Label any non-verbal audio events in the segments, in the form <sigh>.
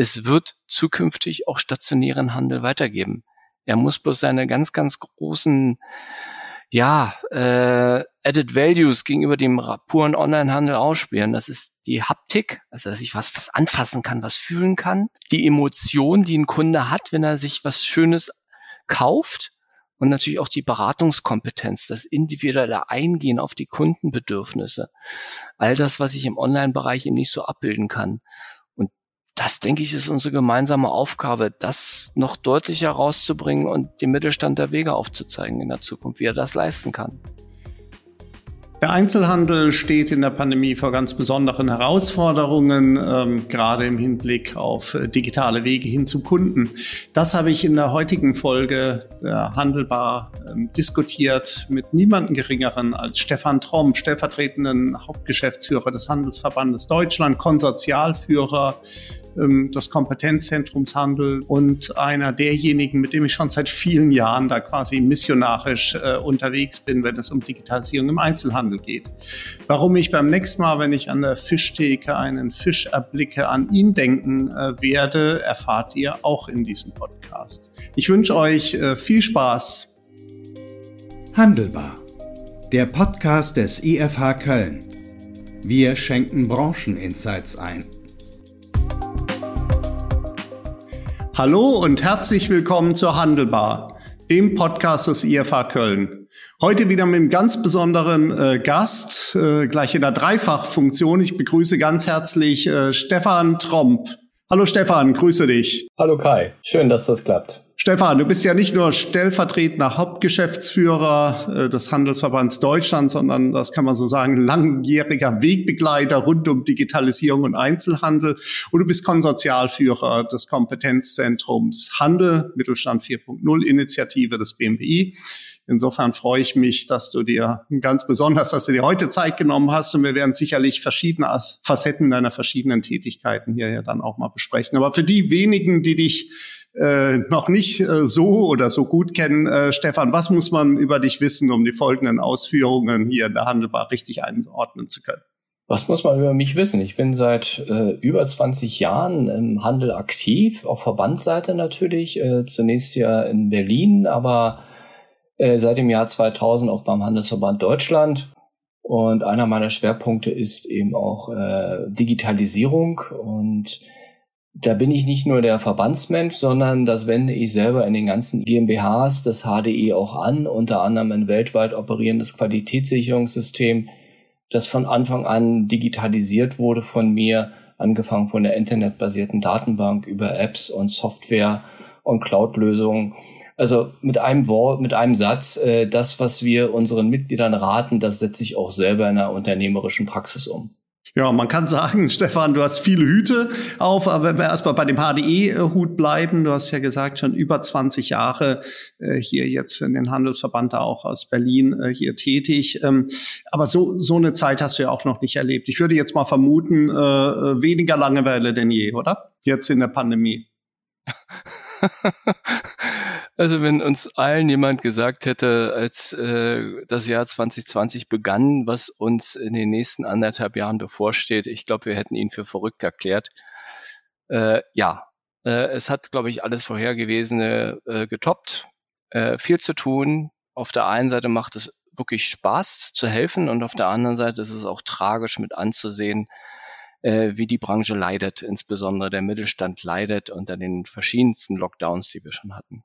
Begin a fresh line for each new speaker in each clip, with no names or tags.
es wird zukünftig auch stationären Handel weitergeben. Er muss bloß seine ganz, ganz großen ja, äh, Added Values gegenüber dem puren Onlinehandel ausspielen. Das ist die Haptik, also dass ich was, was anfassen kann, was fühlen kann. Die Emotion, die ein Kunde hat, wenn er sich was Schönes kauft. Und natürlich auch die Beratungskompetenz, das individuelle Eingehen auf die Kundenbedürfnisse. All das, was ich im Online-Bereich eben nicht so abbilden kann das, denke ich, ist unsere gemeinsame Aufgabe, das noch deutlicher rauszubringen und dem Mittelstand der Wege aufzuzeigen in der Zukunft, wie er das leisten kann.
Der Einzelhandel steht in der Pandemie vor ganz besonderen Herausforderungen, ähm, gerade im Hinblick auf äh, digitale Wege hin zu Kunden. Das habe ich in der heutigen Folge der Handelbar ähm, diskutiert mit niemandem Geringeren als Stefan Tromp, stellvertretenden Hauptgeschäftsführer des Handelsverbandes Deutschland, Konsortialführer ähm, des Kompetenzzentrums Handel und einer derjenigen, mit dem ich schon seit vielen Jahren da quasi missionarisch äh, unterwegs bin, wenn es um Digitalisierung im Einzelhandel geht. Warum ich beim nächsten Mal, wenn ich an der Fischtheke einen Fisch erblicke, an ihn denken äh, werde, erfahrt ihr auch in diesem Podcast. Ich wünsche euch äh, viel Spaß.
Handelbar. Der Podcast des IFH Köln. Wir schenken Brancheninsights ein.
Hallo und herzlich willkommen zur Handelbar, dem Podcast des IFH Köln. Heute wieder mit einem ganz besonderen äh, Gast, äh, gleich in der Dreifachfunktion. Ich begrüße ganz herzlich äh, Stefan Tromp. Hallo Stefan, grüße dich.
Hallo Kai, schön, dass das klappt.
Stefan, du bist ja nicht nur stellvertretender Hauptgeschäftsführer äh, des Handelsverbands Deutschland, sondern das kann man so sagen, langjähriger Wegbegleiter rund um Digitalisierung und Einzelhandel. Und du bist Konsortialführer des Kompetenzzentrums Handel, Mittelstand 4.0 Initiative des BMWI. Insofern freue ich mich, dass du dir ganz besonders, dass du dir heute Zeit genommen hast und wir werden sicherlich verschiedene Facetten deiner verschiedenen Tätigkeiten hier ja dann auch mal besprechen. Aber für die wenigen, die dich äh, noch nicht äh, so oder so gut kennen. Äh, Stefan, was muss man über dich wissen, um die folgenden Ausführungen hier in der Handelbar richtig einordnen zu können?
Was muss man über mich wissen? Ich bin seit äh, über 20 Jahren im Handel aktiv, auf Verbandsseite natürlich, äh, zunächst ja in Berlin, aber äh, seit dem Jahr 2000 auch beim Handelsverband Deutschland. Und einer meiner Schwerpunkte ist eben auch äh, Digitalisierung und da bin ich nicht nur der Verbandsmensch, sondern das wende ich selber in den ganzen GmbHs des HDE auch an, unter anderem ein weltweit operierendes Qualitätssicherungssystem, das von Anfang an digitalisiert wurde von mir, angefangen von der internetbasierten Datenbank über Apps und Software und Cloud-Lösungen. Also mit einem Wort, mit einem Satz, äh, das, was wir unseren Mitgliedern raten, das setze ich auch selber in einer unternehmerischen Praxis um.
Ja, man kann sagen, <laughs> Stefan, du hast viele Hüte auf, aber wenn wir erstmal bei dem HDE-Hut bleiben, du hast ja gesagt, schon über 20 Jahre äh, hier jetzt für den Handelsverband da auch aus Berlin äh, hier tätig. Ähm, aber so, so eine Zeit hast du ja auch noch nicht erlebt. Ich würde jetzt mal vermuten, äh, weniger Langeweile denn je, oder? Jetzt in der Pandemie. <laughs>
Also wenn uns allen jemand gesagt hätte, als äh, das Jahr 2020 begann, was uns in den nächsten anderthalb Jahren bevorsteht, ich glaube, wir hätten ihn für verrückt erklärt. Äh, ja, äh, es hat, glaube ich, alles Vorhergewesene äh, getoppt. Äh, viel zu tun. Auf der einen Seite macht es wirklich Spaß zu helfen und auf der anderen Seite ist es auch tragisch mit anzusehen, äh, wie die Branche leidet, insbesondere der Mittelstand leidet unter den verschiedensten Lockdowns, die wir schon hatten.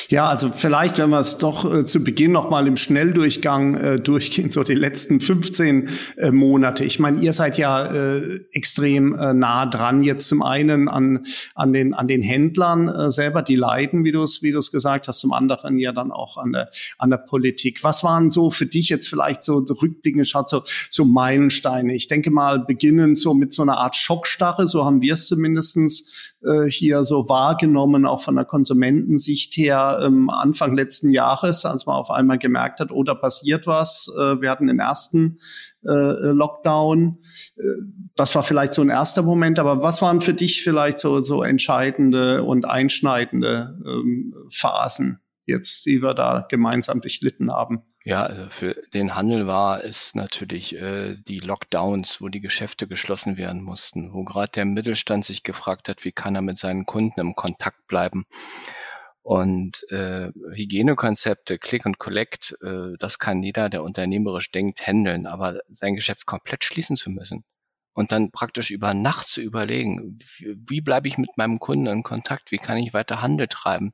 Ja, also vielleicht, wenn wir es doch äh, zu Beginn noch mal im Schnelldurchgang äh, durchgehen, so die letzten 15 äh, Monate. Ich meine, ihr seid ja äh, extrem äh, nah dran jetzt zum einen an, an, den, an den Händlern äh, selber, die leiden, wie du es wie du es gesagt hast, zum anderen ja dann auch an der, an der Politik. Was waren so für dich jetzt vielleicht so rückblickend schaut, so, so Meilensteine? Ich denke mal, beginnen so mit so einer Art Schockstarre, so haben wir es zumindestens hier so wahrgenommen, auch von der Konsumentensicht her ähm, Anfang letzten Jahres, als man auf einmal gemerkt hat, oh, da passiert was. Äh, wir hatten den ersten äh, Lockdown. Äh, das war vielleicht so ein erster Moment, aber was waren für dich vielleicht so, so entscheidende und einschneidende ähm, Phasen jetzt, die wir da gemeinsam durchlitten haben?
Ja, also für den Handel war es natürlich äh, die Lockdowns, wo die Geschäfte geschlossen werden mussten, wo gerade der Mittelstand sich gefragt hat, wie kann er mit seinen Kunden im Kontakt bleiben. Und äh, Hygienekonzepte, Click und Collect, äh, das kann jeder, der unternehmerisch denkt, handeln, aber sein Geschäft komplett schließen zu müssen und dann praktisch über Nacht zu überlegen, wie, wie bleibe ich mit meinem Kunden in Kontakt, wie kann ich weiter Handel treiben,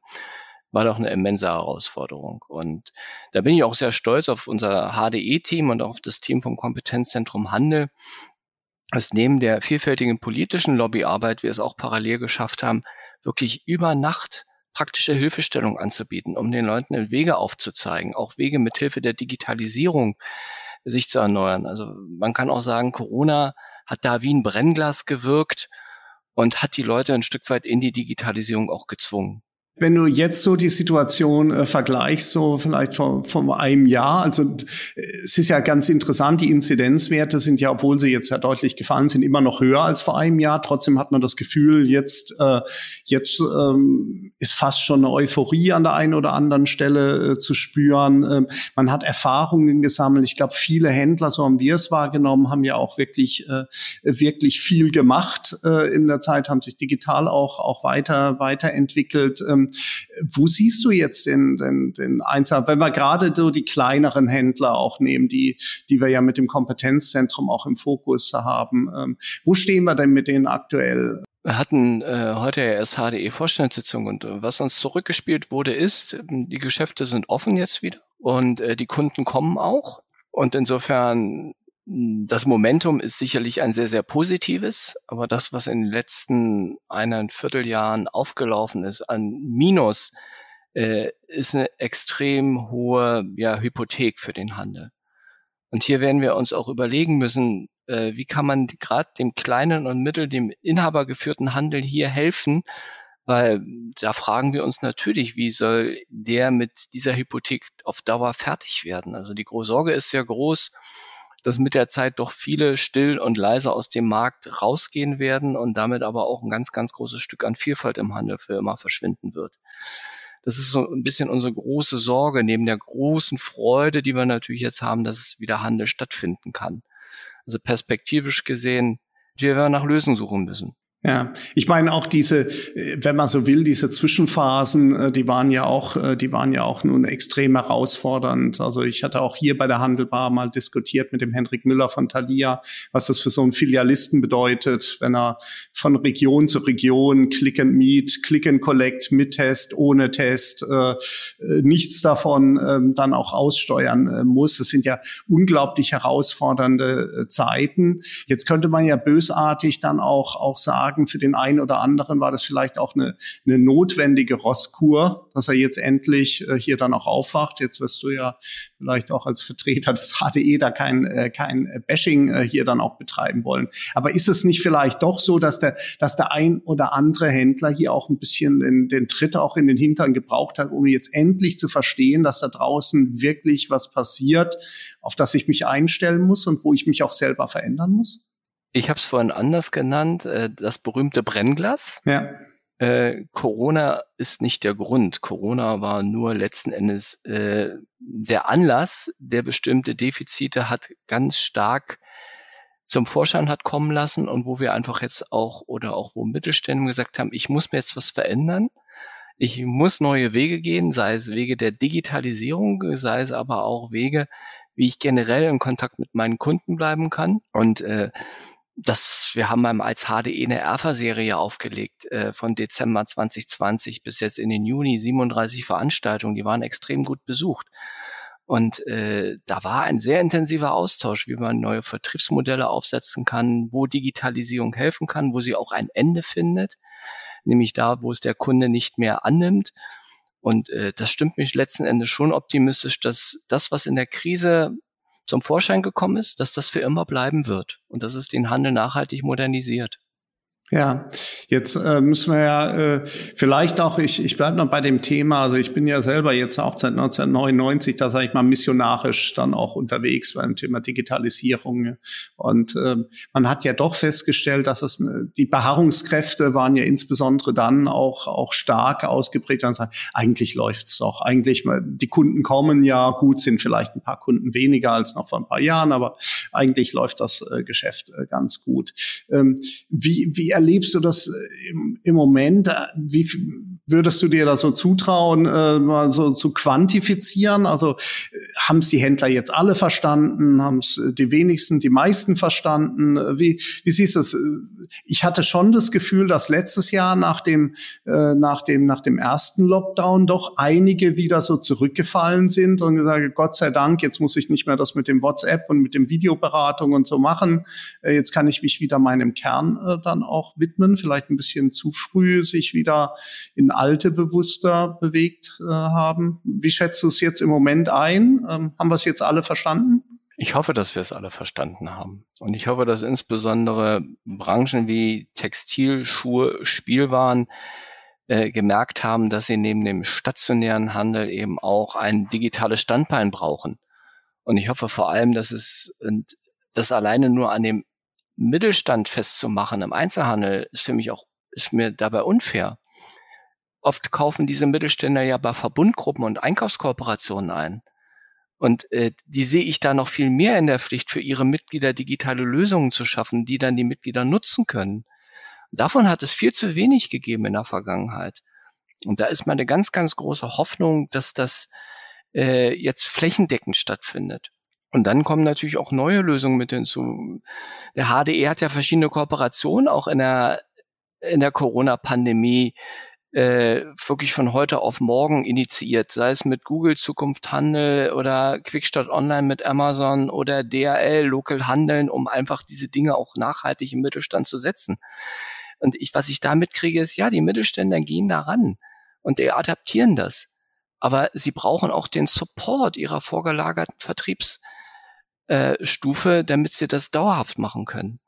war doch eine immense Herausforderung. Und da bin ich auch sehr stolz auf unser HDE-Team und auf das Team vom Kompetenzzentrum Handel, dass neben der vielfältigen politischen Lobbyarbeit wir es auch parallel geschafft haben, wirklich über Nacht praktische Hilfestellung anzubieten, um den Leuten Wege aufzuzeigen, auch Wege mit Hilfe der Digitalisierung sich zu erneuern. Also man kann auch sagen, Corona hat da wie ein Brennglas gewirkt und hat die Leute ein Stück weit in die Digitalisierung auch gezwungen.
Wenn du jetzt so die Situation äh, vergleichst, so vielleicht vor, vor einem Jahr, also es ist ja ganz interessant, die Inzidenzwerte sind ja, obwohl sie jetzt ja deutlich gefallen sind, immer noch höher als vor einem Jahr. Trotzdem hat man das Gefühl, jetzt, äh, jetzt ähm, ist fast schon eine Euphorie an der einen oder anderen Stelle äh, zu spüren. Ähm, man hat Erfahrungen gesammelt. Ich glaube, viele Händler, so haben wir es wahrgenommen, haben ja auch wirklich, äh, wirklich viel gemacht äh, in der Zeit, haben sich digital auch, auch weiter, weiterentwickelt. Ähm, wo siehst du jetzt den, den, den Einzelnen, wenn wir gerade so die kleineren Händler auch nehmen, die, die wir ja mit dem Kompetenzzentrum auch im Fokus haben, ähm, wo stehen wir denn mit denen aktuell?
Wir hatten äh, heute ja erst HDE-Vorstandssitzung und äh, was uns zurückgespielt wurde, ist, die Geschäfte sind offen jetzt wieder und äh, die Kunden kommen auch. Und insofern das Momentum ist sicherlich ein sehr, sehr positives, aber das, was in den letzten eineinhalb Vierteljahren aufgelaufen ist an Minus, äh, ist eine extrem hohe ja, Hypothek für den Handel. Und hier werden wir uns auch überlegen müssen, äh, wie kann man gerade dem kleinen und mittel, dem inhabergeführten Handel hier helfen, weil da fragen wir uns natürlich, wie soll der mit dieser Hypothek auf Dauer fertig werden? Also die Sorge ist sehr groß, dass mit der Zeit doch viele still und leise aus dem Markt rausgehen werden und damit aber auch ein ganz, ganz großes Stück an Vielfalt im Handel für immer verschwinden wird. Das ist so ein bisschen unsere große Sorge, neben der großen Freude, die wir natürlich jetzt haben, dass es wieder Handel stattfinden kann. Also perspektivisch gesehen, wir werden nach Lösungen suchen müssen.
Ja, ich meine auch diese, äh, wenn man so will, diese Zwischenphasen, äh, die waren ja auch, äh, die waren ja auch nun extrem herausfordernd. Also ich hatte auch hier bei der Handelbar mal diskutiert mit dem Henrik Müller von Thalia, was das für so einen Filialisten bedeutet, wenn er von Region zu Region Click and Meet, Click and Collect mit Test, ohne Test, nichts davon äh, dann auch aussteuern muss. Das sind ja unglaublich herausfordernde Zeiten. Jetzt könnte man ja bösartig dann auch auch sagen sagen, für den einen oder anderen war das vielleicht auch eine, eine notwendige Rosskur, dass er jetzt endlich äh, hier dann auch aufwacht. Jetzt wirst du ja vielleicht auch als Vertreter des HDE da kein, äh, kein Bashing äh, hier dann auch betreiben wollen. Aber ist es nicht vielleicht doch so, dass der, dass der ein oder andere Händler hier auch ein bisschen den, den Tritt auch in den Hintern gebraucht hat, um jetzt endlich zu verstehen, dass da draußen wirklich was passiert, auf das ich mich einstellen muss und wo ich mich auch selber verändern muss?
Ich habe es vorhin anders genannt, äh, das berühmte Brennglas.
Ja.
Äh, Corona ist nicht der Grund. Corona war nur letzten Endes äh, der Anlass, der bestimmte Defizite hat ganz stark zum Vorschein hat kommen lassen und wo wir einfach jetzt auch oder auch wo Mittelständler gesagt haben, ich muss mir jetzt was verändern. Ich muss neue Wege gehen, sei es Wege der Digitalisierung, sei es aber auch Wege, wie ich generell in Kontakt mit meinen Kunden bleiben kann. Und äh, das, wir haben als HDE eine Erfa-Serie aufgelegt äh, von Dezember 2020 bis jetzt in den Juni 37 Veranstaltungen, die waren extrem gut besucht. Und äh, da war ein sehr intensiver Austausch, wie man neue Vertriebsmodelle aufsetzen kann, wo Digitalisierung helfen kann, wo sie auch ein Ende findet, nämlich da, wo es der Kunde nicht mehr annimmt. Und äh, das stimmt mich letzten Endes schon optimistisch, dass das, was in der Krise zum Vorschein gekommen ist, dass das für immer bleiben wird und dass es den Handel nachhaltig modernisiert.
Ja, Jetzt äh, müssen wir ja äh, vielleicht auch, ich, ich bleibe noch bei dem Thema, also ich bin ja selber jetzt auch seit 1999, da sage ich mal missionarisch dann auch unterwegs beim Thema Digitalisierung. Und äh, man hat ja doch festgestellt, dass es äh, die Beharrungskräfte waren ja insbesondere dann auch, auch stark ausgeprägt und sagen, eigentlich läuft's doch. Eigentlich, die Kunden kommen ja, gut, sind vielleicht ein paar Kunden weniger als noch vor ein paar Jahren, aber eigentlich läuft das äh, Geschäft äh, ganz gut. Ähm, wie, wie erlebst du das äh, im, im Moment? Äh, wie würdest du dir da so zutrauen, äh, mal so zu quantifizieren? Also äh, haben es die Händler jetzt alle verstanden? Haben es die wenigsten, die meisten verstanden? Wie, wie siehst du es? Ich hatte schon das Gefühl, dass letztes Jahr nach dem, äh, nach dem, nach dem ersten Lockdown doch einige wieder so zurückgefallen sind und gesagt, Gott sei Dank, jetzt muss ich nicht mehr das mit dem WhatsApp und mit dem Videoberatung und so machen. Äh, jetzt kann ich mich wieder meinem Kern äh, dann auch widmen. Vielleicht ein bisschen zu früh sich wieder in alte bewusster bewegt äh, haben. Wie schätzt du es jetzt im Moment ein? Ähm, haben wir es jetzt alle verstanden?
Ich hoffe, dass wir es alle verstanden haben. Und ich hoffe, dass insbesondere Branchen wie Textil, Schuhe, Spielwaren äh, gemerkt haben, dass sie neben dem stationären Handel eben auch ein digitales Standbein brauchen. Und ich hoffe vor allem, dass es das alleine nur an dem Mittelstand festzumachen im Einzelhandel ist für mich auch ist mir dabei unfair. Oft kaufen diese Mittelständler ja bei Verbundgruppen und Einkaufskooperationen ein. Und äh, die sehe ich da noch viel mehr in der Pflicht, für ihre Mitglieder digitale Lösungen zu schaffen, die dann die Mitglieder nutzen können. Davon hat es viel zu wenig gegeben in der Vergangenheit. Und da ist meine ganz, ganz große Hoffnung, dass das äh, jetzt flächendeckend stattfindet. Und dann kommen natürlich auch neue Lösungen mit hinzu. Der HDE hat ja verschiedene Kooperationen auch in der, in der Corona-Pandemie äh, wirklich von heute auf morgen initiiert, sei es mit Google Zukunft Handel oder Quickstart Online mit Amazon oder DHL Local Handeln, um einfach diese Dinge auch nachhaltig im Mittelstand zu setzen. Und ich, was ich da mitkriege, ist, ja, die Mittelständler gehen da ran und die adaptieren das. Aber sie brauchen auch den Support ihrer vorgelagerten Vertriebsstufe, äh, damit sie das dauerhaft machen können.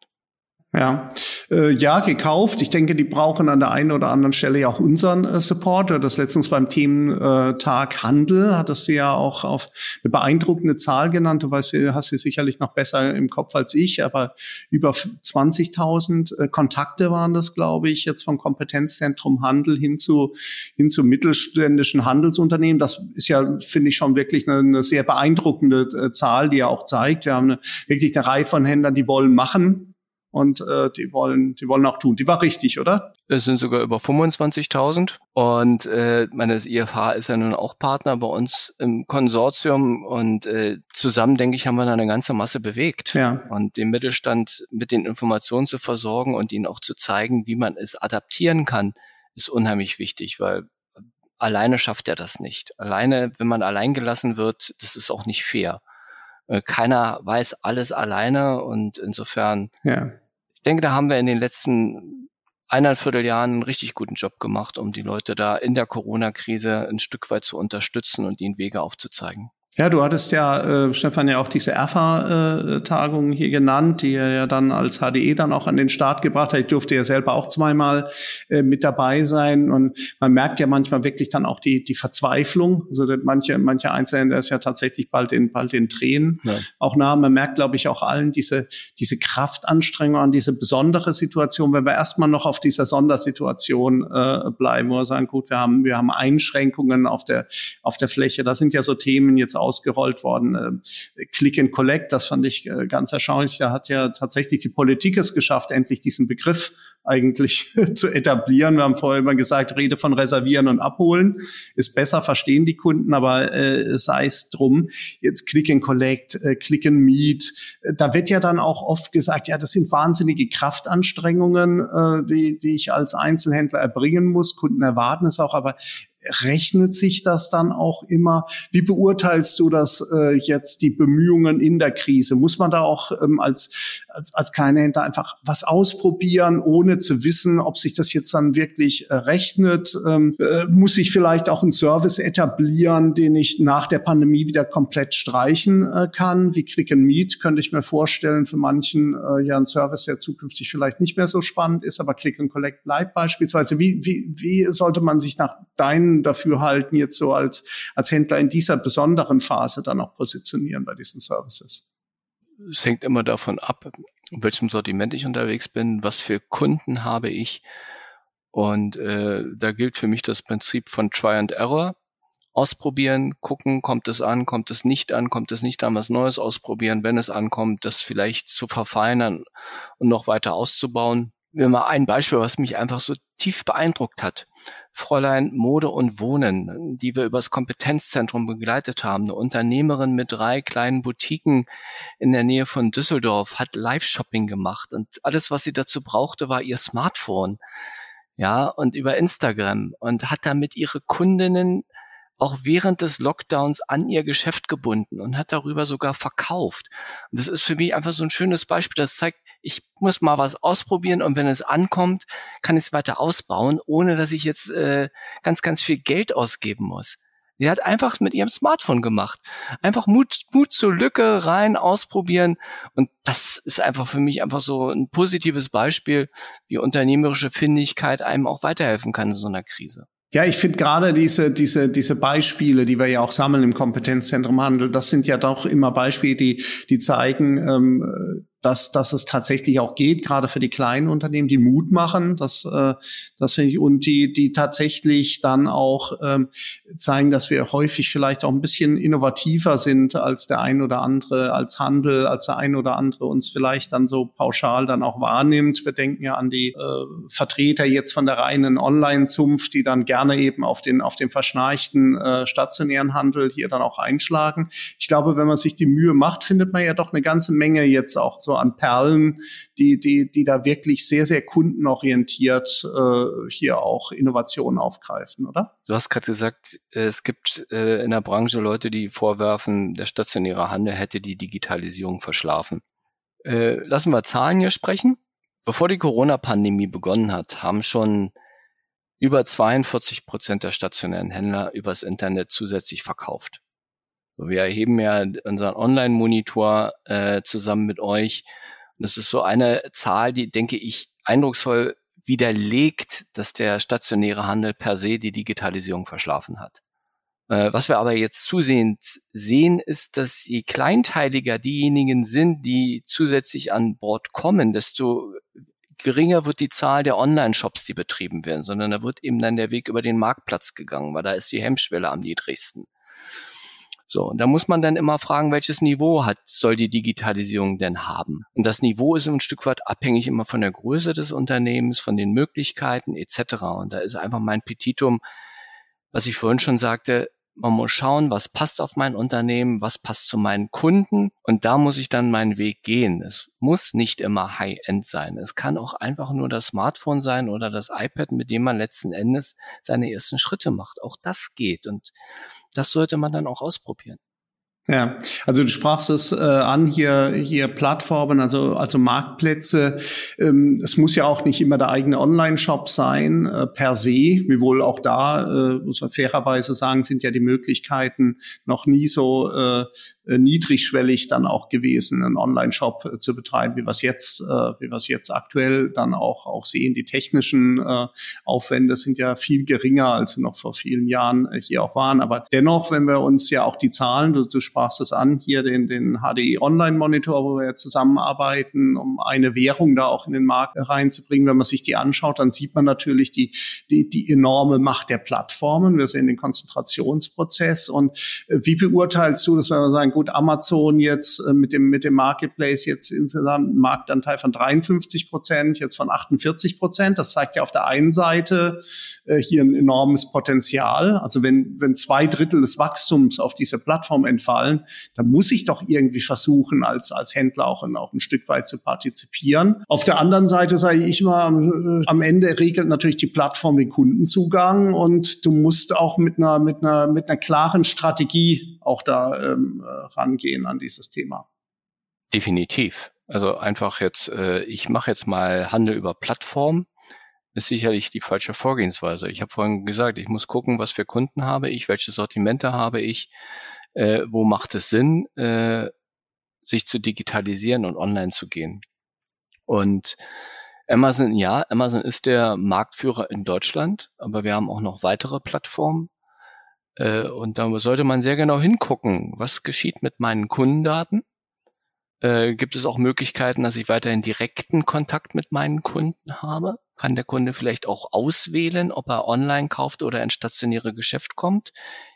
Ja, äh, ja, gekauft. Ich denke, die brauchen an der einen oder anderen Stelle ja auch unseren äh, Support. Das letztens beim Thementag äh, Handel hattest du ja auch auf eine beeindruckende Zahl genannt. Du weißt, du hast sie sicherlich noch besser im Kopf als ich, aber über 20.000 äh, Kontakte waren das, glaube ich, jetzt vom Kompetenzzentrum Handel hin zu hin zu mittelständischen Handelsunternehmen. Das ist ja, finde ich, schon wirklich eine, eine sehr beeindruckende äh, Zahl, die ja auch zeigt, wir haben eine, wirklich eine Reihe von Händlern, die wollen machen und äh, die wollen, die wollen auch tun. Die war richtig, oder?
Es sind sogar über 25.000 und äh, meine das IFH ist ja nun auch Partner bei uns im Konsortium und äh, zusammen denke ich haben wir da eine ganze Masse bewegt
ja.
und den Mittelstand mit den Informationen zu versorgen und ihnen auch zu zeigen, wie man es adaptieren kann, ist unheimlich wichtig, weil alleine schafft er das nicht. Alleine, wenn man allein gelassen wird, das ist auch nicht fair. Äh, keiner weiß alles alleine und insofern,
ja.
ich denke, da haben wir in den letzten eineinviertel Jahren einen richtig guten Job gemacht, um die Leute da in der Corona-Krise ein Stück weit zu unterstützen und ihnen Wege aufzuzeigen.
Ja, du hattest ja, äh, Stefan, ja auch diese ERFA-Tagung äh, hier genannt, die er ja dann als HDE dann auch an den Start gebracht hat. Ich durfte ja selber auch zweimal äh, mit dabei sein und man merkt ja manchmal wirklich dann auch die, die Verzweiflung. Also manche, manche Einzelne ist ja tatsächlich bald in, bald in Tränen ja. auch nah. Man merkt, glaube ich, auch allen diese, diese Kraftanstrengung an diese besondere Situation, wenn wir erstmal noch auf dieser Sondersituation äh, bleiben, wo wir sagen, gut, wir haben, wir haben Einschränkungen auf der, auf der Fläche. Da sind ja so Themen jetzt ausgerollt worden. Äh, Click and Collect, das fand ich äh, ganz erstaunlich. Da hat ja tatsächlich die Politik es geschafft, endlich diesen Begriff eigentlich <laughs> zu etablieren. Wir haben vorher immer gesagt, Rede von reservieren und abholen ist besser, verstehen die Kunden, aber äh, sei es drum. Jetzt Click and Collect, äh, Click and Meet, äh, da wird ja dann auch oft gesagt, ja, das sind wahnsinnige Kraftanstrengungen, äh, die, die ich als Einzelhändler erbringen muss. Kunden erwarten es auch, aber rechnet sich das dann auch immer? Wie beurteilst du das äh, jetzt, die Bemühungen in der Krise? Muss man da auch ähm, als, als, als kleine Händler einfach was ausprobieren, ohne zu wissen, ob sich das jetzt dann wirklich äh, rechnet? Ähm, äh, muss ich vielleicht auch einen Service etablieren, den ich nach der Pandemie wieder komplett streichen äh, kann? Wie Click and Meet könnte ich mir vorstellen, für manchen äh, ja ein Service, der zukünftig vielleicht nicht mehr so spannend ist, aber Click and Collect bleibt beispielsweise. Wie, wie, wie sollte man sich nach deinen Dafürhalten jetzt so als, als Händler in dieser besonderen Phase dann auch positionieren bei diesen Services?
Es hängt immer davon ab, in welchem Sortiment ich unterwegs bin, was für Kunden habe ich. Und äh, da gilt für mich das Prinzip von Try and Error. Ausprobieren, gucken, kommt es an, kommt es nicht an, kommt es nicht an, was Neues ausprobieren, wenn es ankommt, das vielleicht zu verfeinern und noch weiter auszubauen mir mal ein Beispiel, was mich einfach so tief beeindruckt hat. Fräulein Mode und Wohnen, die wir übers Kompetenzzentrum begleitet haben, eine Unternehmerin mit drei kleinen Boutiquen in der Nähe von Düsseldorf, hat Live-Shopping gemacht und alles, was sie dazu brauchte, war ihr Smartphone. Ja, und über Instagram und hat damit ihre Kundinnen auch während des Lockdowns an ihr Geschäft gebunden und hat darüber sogar verkauft. Und das ist für mich einfach so ein schönes Beispiel, das zeigt, ich muss mal was ausprobieren und wenn es ankommt, kann ich es weiter ausbauen, ohne dass ich jetzt äh, ganz, ganz viel Geld ausgeben muss. Sie hat einfach mit ihrem Smartphone gemacht. Einfach Mut, Mut zur Lücke rein, ausprobieren. Und das ist einfach für mich einfach so ein positives Beispiel, wie unternehmerische Findigkeit einem auch weiterhelfen kann in so einer Krise.
Ja, ich finde gerade diese, diese, diese Beispiele, die wir ja auch sammeln im Kompetenzzentrum Handel, das sind ja doch immer Beispiele, die, die zeigen, ähm, dass, dass es tatsächlich auch geht, gerade für die kleinen Unternehmen, die Mut machen, das, äh, das finde ich, und die, die tatsächlich dann auch ähm, zeigen, dass wir häufig vielleicht auch ein bisschen innovativer sind als der ein oder andere, als Handel, als der ein oder andere uns vielleicht dann so pauschal dann auch wahrnimmt. Wir denken ja an die äh, Vertreter jetzt von der reinen Online-Zunft, die dann gerne eben auf den, auf den verschnarchten äh, stationären Handel hier dann auch einschlagen. Ich glaube, wenn man sich die Mühe macht, findet man ja doch eine ganze Menge jetzt auch an Perlen, die, die, die da wirklich sehr, sehr kundenorientiert äh, hier auch Innovationen aufgreifen, oder?
Du hast gerade gesagt, äh, es gibt äh, in der Branche Leute, die vorwerfen, der stationäre Handel hätte die Digitalisierung verschlafen. Äh, lassen wir Zahlen hier sprechen. Bevor die Corona-Pandemie begonnen hat, haben schon über 42 Prozent der stationären Händler übers Internet zusätzlich verkauft. Wir erheben ja unseren Online-Monitor äh, zusammen mit euch. Und das ist so eine Zahl, die, denke ich, eindrucksvoll widerlegt, dass der stationäre Handel per se die Digitalisierung verschlafen hat. Äh, was wir aber jetzt zusehend sehen, ist, dass je kleinteiliger diejenigen sind, die zusätzlich an Bord kommen, desto geringer wird die Zahl der Online-Shops, die betrieben werden, sondern da wird eben dann der Weg über den Marktplatz gegangen, weil da ist die Hemmschwelle am niedrigsten. So, und da muss man dann immer fragen, welches Niveau hat, soll die Digitalisierung denn haben? Und das Niveau ist ein Stück weit abhängig immer von der Größe des Unternehmens, von den Möglichkeiten etc. Und da ist einfach mein Petitum, was ich vorhin schon sagte, man muss schauen, was passt auf mein Unternehmen, was passt zu meinen Kunden und da muss ich dann meinen Weg gehen. Es muss nicht immer High-End sein. Es kann auch einfach nur das Smartphone sein oder das iPad, mit dem man letzten Endes seine ersten Schritte macht. Auch das geht und das sollte man dann auch ausprobieren.
Ja, also du sprachst es äh, an hier hier Plattformen, also also Marktplätze. Ähm, es muss ja auch nicht immer der eigene Online-Shop sein äh, per se. Wiewohl auch da äh, muss man fairerweise sagen, sind ja die Möglichkeiten noch nie so äh, niedrigschwellig dann auch gewesen, einen Online-Shop äh, zu betreiben, wie es jetzt, äh, wie es jetzt aktuell dann auch auch sehen. Die technischen äh, Aufwände sind ja viel geringer, als sie noch vor vielen Jahren äh, hier auch waren. Aber dennoch, wenn wir uns ja auch die Zahlen, du, du sprachst es an, hier den, den HDI Online Monitor, wo wir zusammenarbeiten, um eine Währung da auch in den Markt reinzubringen. Wenn man sich die anschaut, dann sieht man natürlich die, die, die enorme Macht der Plattformen. Wir sehen den Konzentrationsprozess. Und äh, wie beurteilst du das, wenn wir sagen, gut, Amazon jetzt äh, mit dem, mit dem Marketplace jetzt insgesamt einen Marktanteil von 53 Prozent, jetzt von 48 Prozent. Das zeigt ja auf der einen Seite äh, hier ein enormes Potenzial. Also wenn, wenn zwei Drittel des Wachstums auf diese Plattform entfallen, zahlen. Da muss ich doch irgendwie versuchen, als, als Händler auch, ein, auch ein Stück weit zu partizipieren. Auf der anderen Seite sage ich mal, am Ende regelt natürlich die Plattform den Kundenzugang und du musst auch mit einer, mit einer, mit einer klaren Strategie auch da ähm, rangehen an dieses Thema.
Definitiv. Also einfach jetzt, äh, ich mache jetzt mal Handel über Plattform ist sicherlich die falsche Vorgehensweise. Ich habe vorhin gesagt, ich muss gucken, was für Kunden habe ich, welche Sortimente habe ich, äh, wo macht es Sinn, äh, sich zu digitalisieren und online zu gehen. Und Amazon, ja, Amazon ist der Marktführer in Deutschland, aber wir haben auch noch weitere Plattformen. Äh, und da sollte man sehr genau hingucken, was geschieht mit meinen Kundendaten. Äh, gibt es auch Möglichkeiten, dass ich weiterhin direkten Kontakt mit meinen Kunden habe? kann der Kunde vielleicht auch auswählen, ob er online kauft oder ins stationäre Geschäft kommt.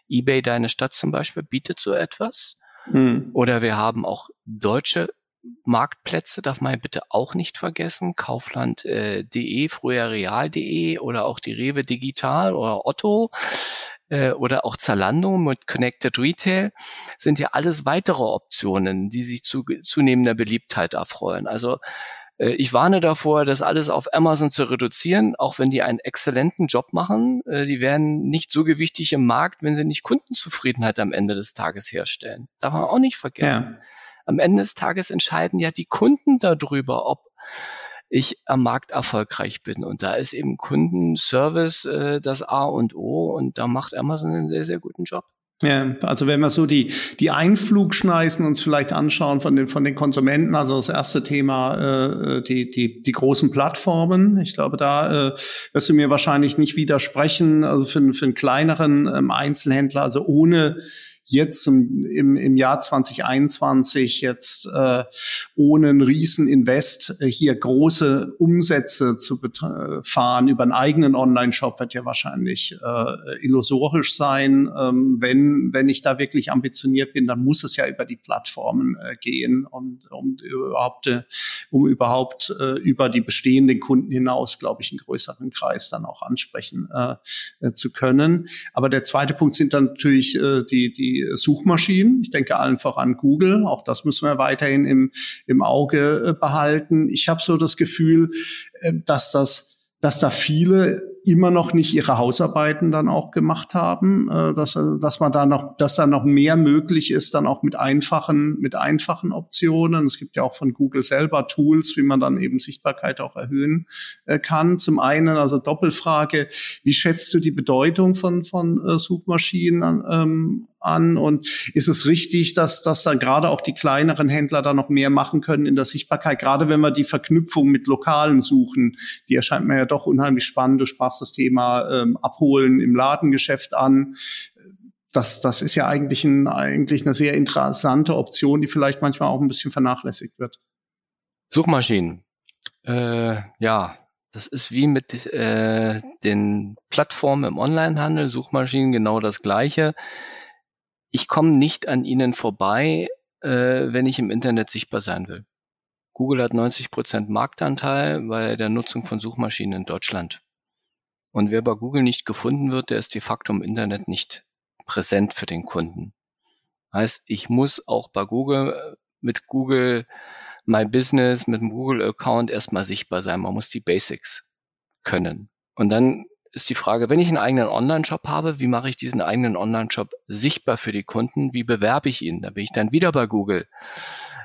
eBay Deine Stadt zum Beispiel bietet so etwas. Hm. Oder wir haben auch deutsche Marktplätze, darf man bitte auch nicht vergessen. Kaufland.de, äh, früher Real.de oder auch die Rewe Digital oder Otto äh, oder auch Zalando mit Connected Retail sind ja alles weitere Optionen, die sich zu zunehmender Beliebtheit erfreuen. Also ich warne davor, das alles auf Amazon zu reduzieren, auch wenn die einen exzellenten Job machen. Äh, die werden nicht so gewichtig im Markt, wenn sie nicht Kundenzufriedenheit am Ende des Tages herstellen. Darf man auch nicht vergessen. Ja. Am Ende des Tages entscheiden ja die Kunden darüber, ob ich am Markt erfolgreich bin. Und da ist eben Kundenservice äh, das A und O und da macht Amazon einen sehr, sehr guten Job.
Ja, also wenn wir so die, die Einflugschneisen uns vielleicht anschauen von den, von den Konsumenten, also das erste Thema, äh, die, die, die großen Plattformen. Ich glaube, da äh, wirst du mir wahrscheinlich nicht widersprechen. Also für, für einen kleineren ähm, Einzelhändler, also ohne jetzt im, im, im Jahr 2021 jetzt äh, ohne einen Rieseninvest äh, hier große Umsätze zu fahren über einen eigenen Online-Shop wird ja wahrscheinlich äh, illusorisch sein. Ähm, wenn, wenn ich da wirklich ambitioniert bin, dann muss es ja über die Plattformen äh, gehen und um überhaupt, äh, um überhaupt äh, über die bestehenden Kunden hinaus, glaube ich, einen größeren Kreis dann auch ansprechen äh, äh, zu können. Aber der zweite Punkt sind dann natürlich äh, die, die Suchmaschinen. Ich denke allen voran Google. Auch das müssen wir weiterhin im, im Auge äh, behalten. Ich habe so das Gefühl, äh, dass das dass da viele immer noch nicht ihre Hausarbeiten dann auch gemacht haben, äh, dass, dass man da noch, dass da noch mehr möglich ist, dann auch mit einfachen, mit einfachen Optionen. Es gibt ja auch von Google selber Tools, wie man dann eben Sichtbarkeit auch erhöhen äh, kann. Zum einen, also Doppelfrage, wie schätzt du die Bedeutung von, von äh, Suchmaschinen ähm, an und ist es richtig, dass, dass da gerade auch die kleineren Händler da noch mehr machen können in der Sichtbarkeit, gerade wenn wir die Verknüpfung mit Lokalen suchen, die erscheint mir ja doch unheimlich spannend. Du sprachst das Thema ähm, Abholen im Ladengeschäft an. Das, das ist ja eigentlich, ein, eigentlich eine sehr interessante Option, die vielleicht manchmal auch ein bisschen vernachlässigt wird.
Suchmaschinen. Äh, ja, das ist wie mit äh, den Plattformen im Onlinehandel, Suchmaschinen genau das gleiche ich komme nicht an ihnen vorbei, äh, wenn ich im Internet sichtbar sein will. Google hat 90 Prozent Marktanteil bei der Nutzung von Suchmaschinen in Deutschland. Und wer bei Google nicht gefunden wird, der ist de facto im Internet nicht präsent für den Kunden. Heißt, ich muss auch bei Google äh, mit Google My Business, mit dem Google Account erstmal sichtbar sein. Man muss die Basics können. Und dann ist die Frage, wenn ich einen eigenen Online-Shop habe, wie mache ich diesen eigenen Online-Shop sichtbar für die Kunden? Wie bewerbe ich ihn? Da bin ich dann wieder bei Google.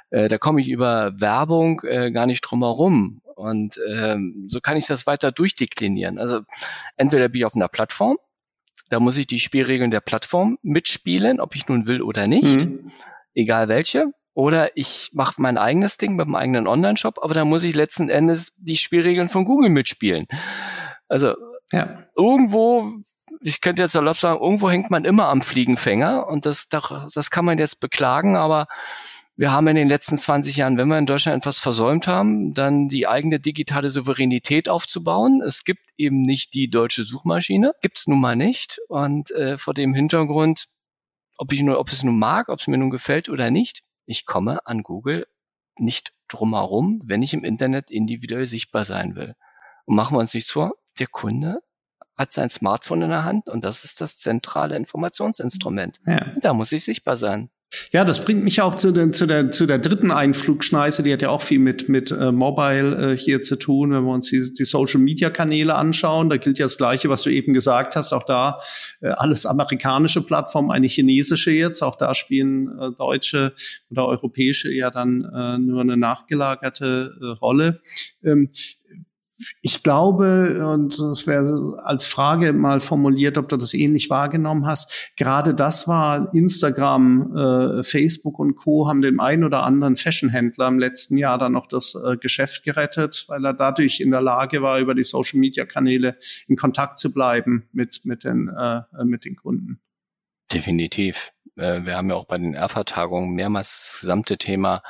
Äh, da komme ich über Werbung äh, gar nicht drum herum. Und ähm, so kann ich das weiter durchdeklinieren. Also entweder bin ich auf einer Plattform, da muss ich die Spielregeln der Plattform mitspielen, ob ich nun will oder nicht, mhm. egal welche. Oder ich mache mein eigenes Ding mit meinem eigenen Online-Shop, aber da muss ich letzten Endes die Spielregeln von Google mitspielen. Also ja. Irgendwo, ich könnte jetzt salopp sagen, irgendwo hängt man immer am Fliegenfänger und das, das kann man jetzt beklagen, aber wir haben in den letzten 20 Jahren, wenn wir in Deutschland etwas versäumt haben, dann die eigene digitale Souveränität aufzubauen. Es gibt eben nicht die deutsche Suchmaschine, gibt's nun mal nicht. Und äh, vor dem Hintergrund, ob ich nur, ob es nun mag, ob es mir nun gefällt oder nicht, ich komme an Google nicht drumherum, wenn ich im Internet individuell sichtbar sein will. Und machen wir uns nichts vor, der Kunde hat sein Smartphone in der Hand und das ist das zentrale Informationsinstrument. Ja. Da muss ich sichtbar sein.
Ja, das bringt mich auch zu, den, zu, der, zu der dritten Einflugschneise. Die hat ja auch viel mit, mit äh, Mobile äh, hier zu tun, wenn wir uns die, die Social-Media-Kanäle anschauen. Da gilt ja das Gleiche, was du eben gesagt hast. Auch da äh, alles amerikanische Plattformen, eine chinesische jetzt. Auch da spielen äh, deutsche oder europäische ja dann äh, nur eine nachgelagerte äh, Rolle. Ähm, ich glaube, und das wäre als Frage mal formuliert, ob du das ähnlich wahrgenommen hast, gerade das war Instagram, äh, Facebook und Co. haben dem einen oder anderen Fashionhändler im letzten Jahr dann noch das äh, Geschäft gerettet, weil er dadurch in der Lage war, über die Social-Media-Kanäle in Kontakt zu bleiben mit, mit, den, äh, mit den Kunden.
Definitiv. Äh, wir haben ja auch bei den Erfa-Tagungen mehrmals das gesamte Thema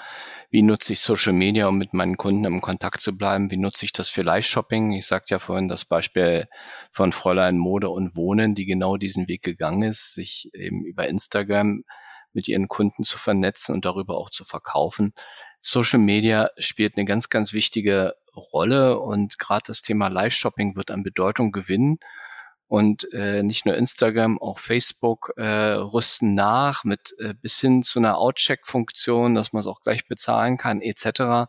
wie nutze ich Social Media, um mit meinen Kunden im Kontakt zu bleiben, wie nutze ich das für Live-Shopping. Ich sagte ja vorhin das Beispiel von Fräulein Mode und Wohnen, die genau diesen Weg gegangen ist, sich eben über Instagram mit ihren Kunden zu vernetzen und darüber auch zu verkaufen. Social Media spielt eine ganz, ganz wichtige Rolle und gerade das Thema Live-Shopping wird an Bedeutung gewinnen. Und äh, nicht nur Instagram, auch Facebook äh, rüsten nach mit äh, bis hin zu einer Outcheck-Funktion, dass man es auch gleich bezahlen kann, etc.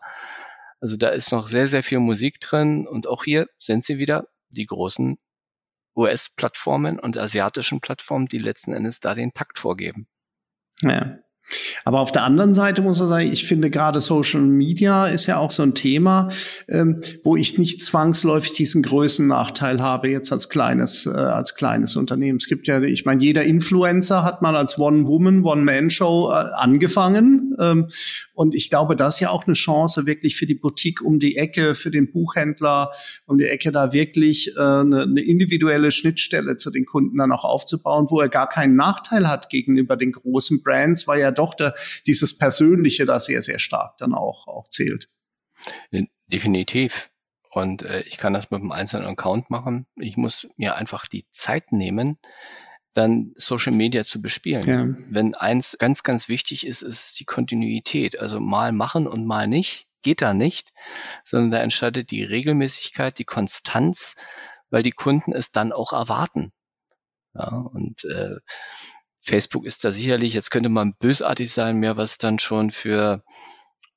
Also da ist noch sehr, sehr viel Musik drin. Und auch hier sind sie wieder die großen US-Plattformen und asiatischen Plattformen, die letzten Endes da den Takt vorgeben.
Ja. Aber auf der anderen Seite muss man sagen, ich finde gerade Social Media ist ja auch so ein Thema, ähm, wo ich nicht zwangsläufig diesen Größennachteil habe jetzt als kleines äh, als kleines Unternehmen. Es gibt ja, ich meine, jeder Influencer hat mal als One-Woman, One-Man-Show äh, angefangen ähm, und ich glaube, das ist ja auch eine Chance wirklich für die Boutique um die Ecke, für den Buchhändler um die Ecke da wirklich äh, eine, eine individuelle Schnittstelle zu den Kunden dann auch aufzubauen, wo er gar keinen Nachteil hat gegenüber den großen Brands, weil ja doch da dieses Persönliche da sehr, sehr stark dann auch, auch zählt.
Äh, definitiv. Und äh, ich kann das mit einem einzelnen Account machen. Ich muss mir einfach die Zeit nehmen, dann Social Media zu bespielen. Ja. Wenn eins ganz, ganz wichtig ist, ist die Kontinuität. Also mal machen und mal nicht, geht da nicht, sondern da entscheidet die Regelmäßigkeit, die Konstanz, weil die Kunden es dann auch erwarten. Ja, und äh, Facebook ist da sicherlich, jetzt könnte man bösartig sein, mehr was dann schon für,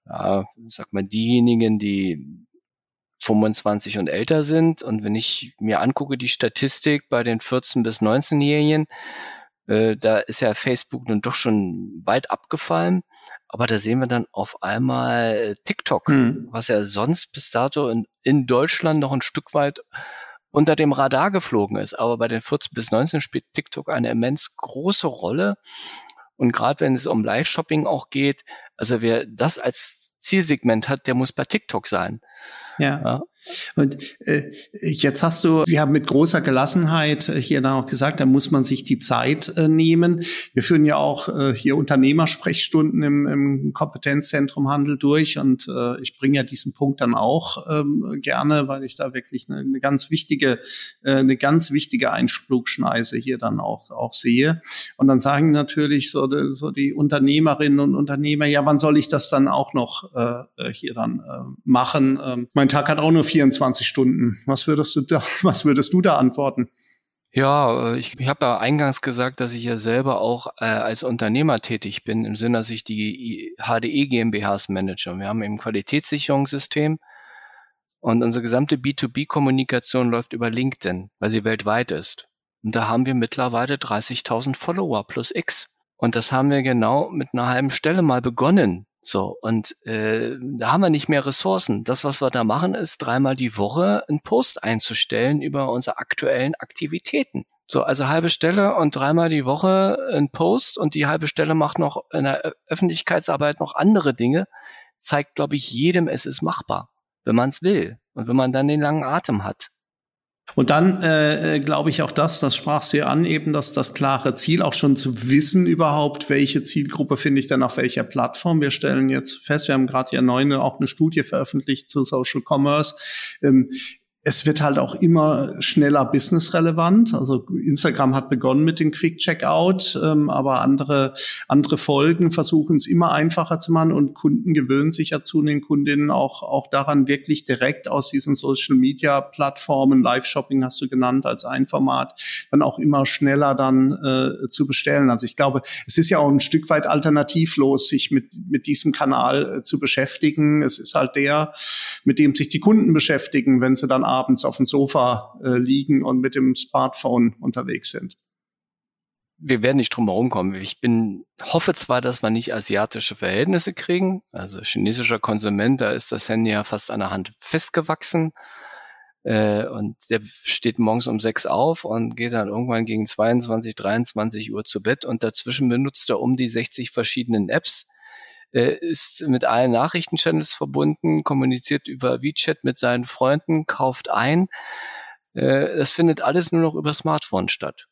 ja, sag mal, diejenigen, die 25 und älter sind. Und wenn ich mir angucke, die Statistik bei den 14 bis 19-Jährigen, äh, da ist ja Facebook nun doch schon weit abgefallen. Aber da sehen wir dann auf einmal TikTok, hm. was ja sonst bis dato in, in Deutschland noch ein Stück weit unter dem Radar geflogen ist. Aber bei den 14 bis 19 spielt TikTok eine immens große Rolle. Und gerade wenn es um Live-Shopping auch geht, also wer das als Zielsegment hat, der muss bei TikTok sein.
Ja. ja. Und äh, jetzt hast du, wir haben mit großer Gelassenheit äh, hier dann auch gesagt, da muss man sich die Zeit äh, nehmen. Wir führen ja auch äh, hier Unternehmersprechstunden im, im Kompetenzzentrum Handel durch und äh, ich bringe ja diesen Punkt dann auch ähm, gerne, weil ich da wirklich eine, eine ganz wichtige, äh, eine ganz wichtige Einflugschneise hier dann auch auch sehe. Und dann sagen natürlich so, so die Unternehmerinnen und Unternehmer, ja, wann soll ich das dann auch noch äh, äh hier dann äh, machen? Ähm, mein Tag hat auch nur 24 Stunden. Was würdest du da, <laughs> was würdest du da antworten?
Ja, äh, ich, ich habe ja eingangs gesagt, dass ich ja selber auch äh, als Unternehmer tätig bin, im Sinne, dass ich die HDE GmbHs manage. Wir haben eben ein Qualitätssicherungssystem und unsere gesamte B2B-Kommunikation läuft über LinkedIn, weil sie weltweit ist. Und da haben wir mittlerweile 30.000 Follower plus X. Und das haben wir genau mit einer halben Stelle mal begonnen. So, und äh, da haben wir nicht mehr Ressourcen. Das, was wir da machen, ist dreimal die Woche einen Post einzustellen über unsere aktuellen Aktivitäten. So, also halbe Stelle und dreimal die Woche ein Post und die halbe Stelle macht noch in der Öffentlichkeitsarbeit noch andere Dinge, zeigt, glaube ich, jedem, es ist machbar, wenn man es will und wenn man dann den langen Atem hat.
Und dann äh, äh, glaube ich auch das, das sprachst du ja an, eben dass das klare Ziel, auch schon zu wissen überhaupt, welche Zielgruppe finde ich dann auf welcher Plattform. Wir stellen jetzt fest, wir haben gerade ja neue auch eine Studie veröffentlicht zu Social Commerce. Ähm, es wird halt auch immer schneller businessrelevant. Also Instagram hat begonnen mit dem Quick Checkout, ähm, aber andere, andere Folgen versuchen es immer einfacher zu machen und Kunden gewöhnen sich ja zu den Kundinnen auch, auch daran, wirklich direkt aus diesen Social Media Plattformen, Live-Shopping hast du genannt als ein Format, dann auch immer schneller dann äh, zu bestellen. Also ich glaube, es ist ja auch ein Stück weit alternativlos, sich mit, mit diesem Kanal äh, zu beschäftigen. Es ist halt der, mit dem sich die Kunden beschäftigen, wenn sie dann abends auf dem Sofa äh, liegen und mit dem Smartphone unterwegs sind.
Wir werden nicht drum herum kommen. Ich bin, hoffe zwar, dass wir nicht asiatische Verhältnisse kriegen. Also chinesischer Konsument, da ist das Handy ja fast an der Hand festgewachsen. Äh, und der steht morgens um sechs auf und geht dann irgendwann gegen 22, 23 Uhr zu Bett und dazwischen benutzt er um die 60 verschiedenen Apps äh, ist mit allen Nachrichtenchannels verbunden, kommuniziert über WeChat mit seinen Freunden, kauft ein. Äh, das findet alles nur noch über Smartphone statt.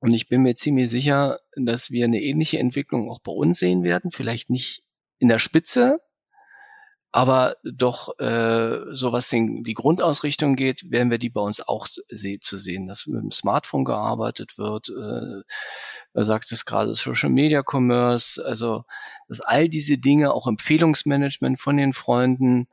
Und ich bin mir ziemlich sicher, dass wir eine ähnliche Entwicklung auch bei uns sehen werden. Vielleicht nicht in der Spitze, aber doch, äh, so was den, die Grundausrichtung geht, werden wir die bei uns auch se zu sehen, dass mit dem Smartphone gearbeitet wird. Äh, er sagt es gerade, Social Media Commerce, also dass all diese Dinge, auch Empfehlungsmanagement von den Freunden,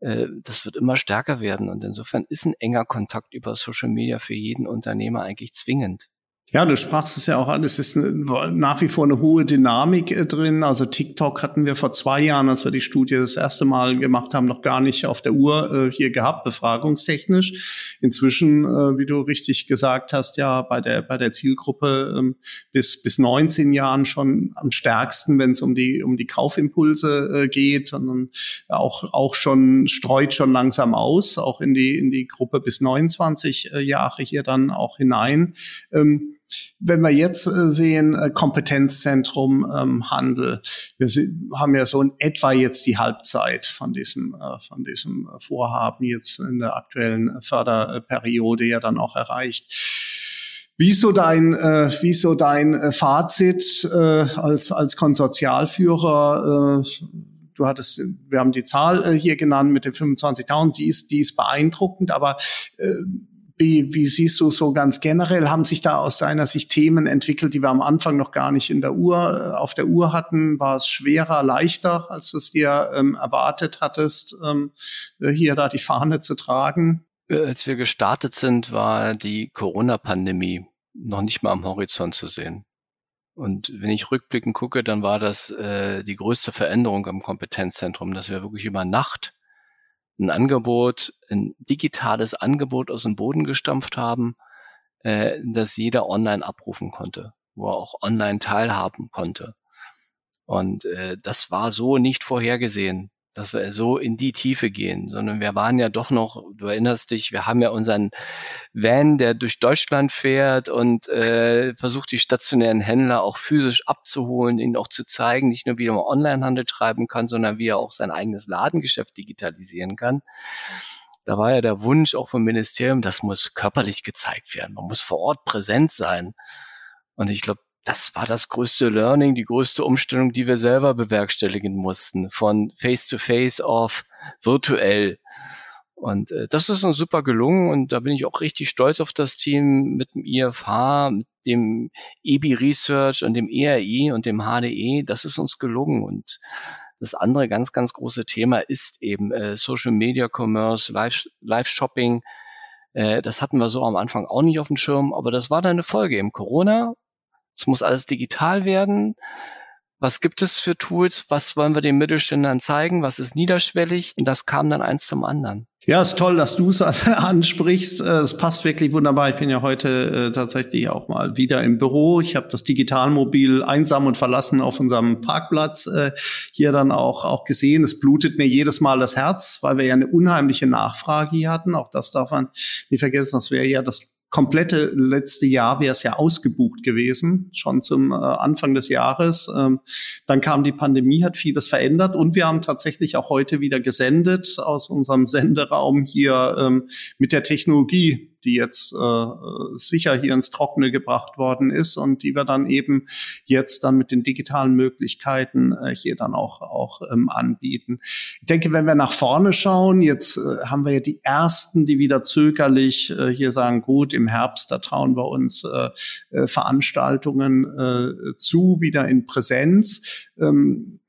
äh, das wird immer stärker werden. Und insofern ist ein enger Kontakt über Social Media für jeden Unternehmer eigentlich zwingend.
Ja, du sprachst es ja auch an. Es ist nach wie vor eine hohe Dynamik äh, drin. Also TikTok hatten wir vor zwei Jahren, als wir die Studie das erste Mal gemacht haben, noch gar nicht auf der Uhr äh, hier gehabt, befragungstechnisch. Inzwischen, äh, wie du richtig gesagt hast, ja bei der bei der Zielgruppe ähm, bis bis 19 Jahren schon am stärksten, wenn es um die um die Kaufimpulse geht, sondern auch auch schon streut schon langsam aus, auch in die in die Gruppe bis 29 Jahre hier dann auch hinein. Ähm, wenn wir jetzt äh, sehen, äh, Kompetenzzentrum ähm, Handel, wir haben ja so in etwa jetzt die Halbzeit von diesem, äh, von diesem Vorhaben jetzt in der aktuellen Förderperiode ja dann auch erreicht. Wie ist so dein, äh, wie ist so dein äh, Fazit äh, als, als Konsortialführer? Äh, du hattest, wir haben die Zahl äh, hier genannt mit den 25.000, die ist, die ist beeindruckend, aber äh, wie, wie siehst du so ganz generell? Haben sich da aus deiner Sicht Themen entwickelt, die wir am Anfang noch gar nicht in der Uhr, äh, auf der Uhr hatten? War es schwerer, leichter, als du es dir ähm, erwartet hattest, ähm, hier da die Fahne zu tragen?
Äh, als wir gestartet sind, war die Corona-Pandemie noch nicht mal am Horizont zu sehen. Und wenn ich rückblickend gucke, dann war das äh, die größte Veränderung am Kompetenzzentrum, dass wir wirklich über Nacht ein Angebot, ein digitales Angebot aus dem Boden gestampft haben, äh, das jeder online abrufen konnte, wo er auch online teilhaben konnte. Und äh, das war so nicht vorhergesehen dass wir so in die Tiefe gehen, sondern wir waren ja doch noch, du erinnerst dich, wir haben ja unseren Van, der durch Deutschland fährt und äh, versucht, die stationären Händler auch physisch abzuholen, ihnen auch zu zeigen, nicht nur wie man Onlinehandel treiben kann, sondern wie er auch sein eigenes Ladengeschäft digitalisieren kann. Da war ja der Wunsch auch vom Ministerium, das muss körperlich gezeigt werden, man muss vor Ort präsent sein. Und ich glaube, das war das größte Learning, die größte Umstellung, die wir selber bewerkstelligen mussten, von Face-to-Face -face auf virtuell. Und äh, das ist uns super gelungen und da bin ich auch richtig stolz auf das Team mit dem IFH, mit dem EBI Research und dem ERI und dem HDE. Das ist uns gelungen und das andere ganz, ganz große Thema ist eben äh, Social Media Commerce, Live, Live Shopping. Äh, das hatten wir so am Anfang auch nicht auf dem Schirm, aber das war dann eine Folge im Corona es muss alles digital werden. Was gibt es für Tools? Was wollen wir den Mittelständlern zeigen? Was ist niederschwellig? Und das kam dann eins zum anderen.
Ja, ist toll, dass du es <laughs> ansprichst. Äh, es passt wirklich wunderbar. Ich bin ja heute äh, tatsächlich auch mal wieder im Büro. Ich habe das Digitalmobil einsam und verlassen auf unserem Parkplatz äh, hier dann auch, auch gesehen. Es blutet mir jedes Mal das Herz, weil wir ja eine unheimliche Nachfrage hier hatten. Auch das darf man nicht vergessen. Das wäre ja das komplette letzte Jahr wäre es ja ausgebucht gewesen, schon zum äh, Anfang des Jahres. Ähm, dann kam die Pandemie, hat vieles verändert und wir haben tatsächlich auch heute wieder gesendet aus unserem <laughs> Senderaum hier ähm, mit der Technologie die, jetzt äh, sicher hier ins Trockene gebracht worden ist und die wir dann eben jetzt dann mit den digitalen Möglichkeiten äh, hier dann auch, auch ähm, anbieten. Ich denke, wenn wir nach vorne schauen, jetzt äh, haben wir ja die ersten, die wieder zögerlich äh, hier sagen, gut, im Herbst, da trauen wir uns äh, äh, Veranstaltungen äh, zu, wieder in Präsenz. Ähm,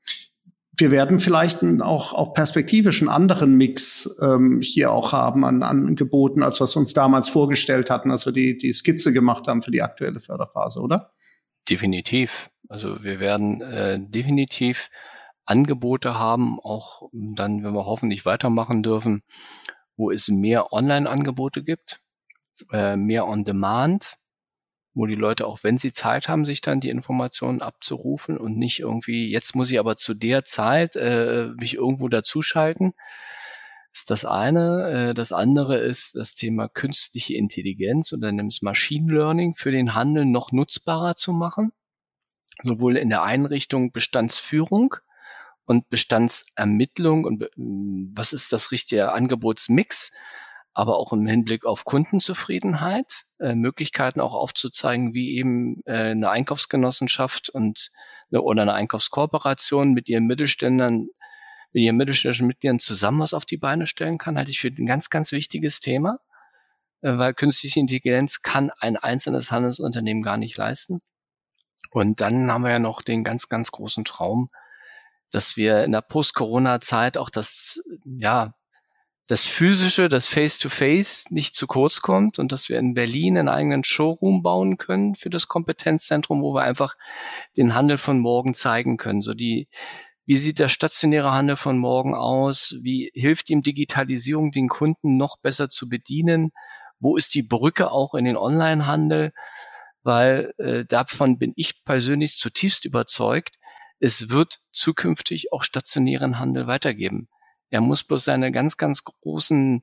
wir werden vielleicht auch, auch perspektivisch einen anderen Mix ähm, hier auch haben an, an Angeboten, als was uns damals vorgestellt hatten, als wir die, die Skizze gemacht haben für die aktuelle Förderphase, oder?
Definitiv. Also wir werden äh, definitiv Angebote haben, auch dann, wenn wir hoffentlich weitermachen dürfen, wo es mehr Online-Angebote gibt, äh, mehr On-Demand, wo die Leute auch, wenn sie Zeit haben, sich dann die Informationen abzurufen und nicht irgendwie, jetzt muss ich aber zu der Zeit äh, mich irgendwo dazuschalten, ist das eine. Äh, das andere ist das Thema künstliche Intelligenz oder nimmst Machine Learning für den Handel noch nutzbarer zu machen. Sowohl in der Einrichtung Bestandsführung und Bestandsermittlung und was ist das richtige Angebotsmix aber auch im Hinblick auf Kundenzufriedenheit, äh, Möglichkeiten auch aufzuzeigen, wie eben äh, eine Einkaufsgenossenschaft und eine, oder eine Einkaufskooperation mit ihren Mittelständern, mit ihren mittelständischen Mitgliedern zusammen was auf die Beine stellen kann, halte ich für ein ganz, ganz wichtiges Thema, äh, weil künstliche Intelligenz kann ein einzelnes Handelsunternehmen gar nicht leisten. Und dann haben wir ja noch den ganz, ganz großen Traum, dass wir in der Post-Corona-Zeit auch das, ja, das Physische, das Face-to-Face -face nicht zu kurz kommt und dass wir in Berlin einen eigenen Showroom bauen können für das Kompetenzzentrum, wo wir einfach den Handel von morgen zeigen können. So die, wie sieht der stationäre Handel von morgen aus? Wie hilft ihm Digitalisierung, den Kunden noch besser zu bedienen? Wo ist die Brücke auch in den Online-Handel? Weil äh, davon bin ich persönlich zutiefst überzeugt. Es wird zukünftig auch stationären Handel weitergeben. Er muss bloß seine ganz, ganz großen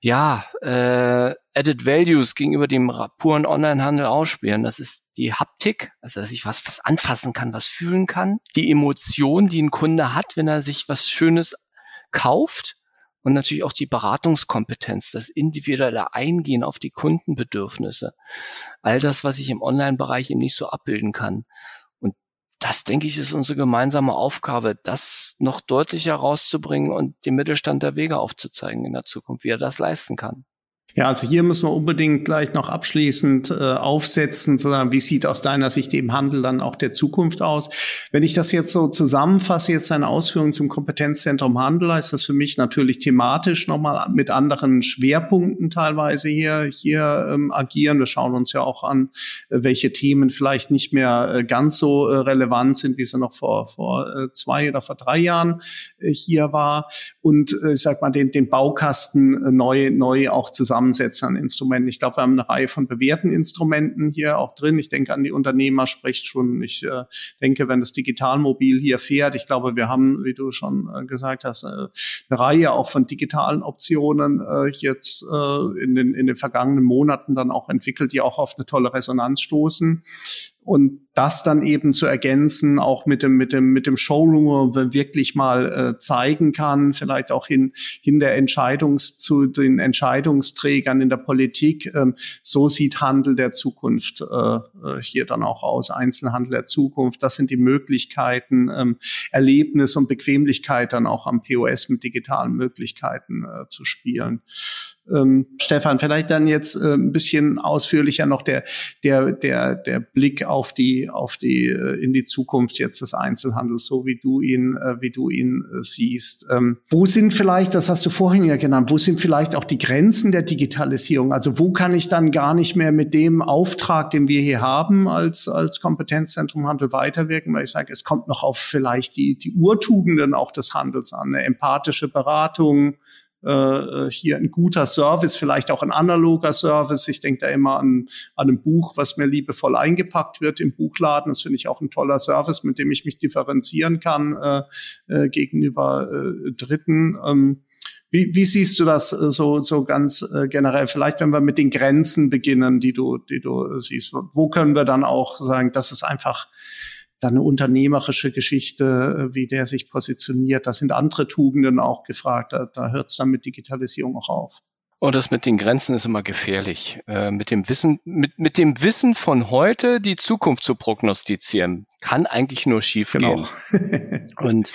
ja, äh, Added Values gegenüber dem puren Onlinehandel ausspielen. Das ist die Haptik, also dass ich was, was anfassen kann, was fühlen kann. Die Emotion, die ein Kunde hat, wenn er sich was Schönes kauft. Und natürlich auch die Beratungskompetenz, das individuelle Eingehen auf die Kundenbedürfnisse. All das, was ich im Online-Bereich eben nicht so abbilden kann das, denke ich, ist unsere gemeinsame Aufgabe, das noch deutlicher rauszubringen und dem Mittelstand der Wege aufzuzeigen in der Zukunft, wie er das leisten kann.
Ja, also hier müssen wir unbedingt gleich noch abschließend äh, aufsetzen, sozusagen, wie sieht aus deiner Sicht eben Handel dann auch der Zukunft aus? Wenn ich das jetzt so zusammenfasse, jetzt eine Ausführung zum Kompetenzzentrum Handel, ist das für mich natürlich thematisch nochmal mit anderen Schwerpunkten teilweise hier, hier ähm, agieren. Wir schauen uns ja auch an, äh, welche Themen vielleicht nicht mehr äh, ganz so äh, relevant sind, wie sie noch vor, vor äh, zwei oder vor drei Jahren äh, hier war. Und äh, ich sag mal, den, den Baukasten äh, neu, neu auch zusammen Zusammensetzen an Instrumenten. Ich glaube, wir haben eine Reihe von bewährten Instrumenten hier auch drin. Ich denke an die Unternehmer spricht schon. Ich äh, denke, wenn das Digitalmobil hier fährt, ich glaube, wir haben, wie du schon äh, gesagt hast, äh, eine Reihe auch von digitalen Optionen äh, jetzt äh, in, den, in den vergangenen Monaten dann auch entwickelt, die auch auf eine tolle Resonanz stoßen und das dann eben zu ergänzen, auch mit dem, mit dem, mit dem Showroom, wo man wirklich mal äh, zeigen kann, vielleicht auch hin, hin der Entscheidungs, zu den Entscheidungsträgern in der Politik. Ähm, so sieht Handel der Zukunft äh, äh, hier dann auch aus, Einzelhandel der Zukunft. Das sind die Möglichkeiten, ähm, Erlebnis und Bequemlichkeit dann auch am POS mit digitalen Möglichkeiten äh, zu spielen. Ähm, Stefan, vielleicht dann jetzt äh, ein bisschen ausführlicher noch der, der, der, der Blick auf die, auf die, äh, in die Zukunft jetzt des Einzelhandels, so wie du ihn, äh, wie du ihn äh, siehst. Ähm, wo sind vielleicht, das hast du vorhin ja genannt, wo sind vielleicht auch die Grenzen der Digitalisierung? Also wo kann ich dann gar nicht mehr mit dem Auftrag, den wir hier haben als, als Kompetenzzentrum Handel weiterwirken, weil ich sage, es kommt noch auf vielleicht die, die Urtugenden auch des Handels an, eine empathische Beratung, äh, hier ein guter Service, vielleicht auch ein analoger Service. Ich denke da immer an, an ein Buch, was mir liebevoll eingepackt wird im Buchladen. Das finde ich auch ein toller Service, mit dem ich mich differenzieren kann äh, äh, gegenüber äh, Dritten. Ähm, wie, wie siehst du das äh, so, so ganz äh, generell? Vielleicht, wenn wir mit den Grenzen beginnen, die du, die du siehst. Wo können wir dann auch sagen, dass es einfach dann eine unternehmerische Geschichte, äh, wie der sich positioniert. Da sind andere Tugenden auch gefragt. Da, da hört es dann mit Digitalisierung auch auf.
Und das mit den Grenzen ist immer gefährlich. Äh, mit dem Wissen, mit, mit dem Wissen von heute die Zukunft zu prognostizieren, kann eigentlich nur schief genau. gehen. <laughs> Und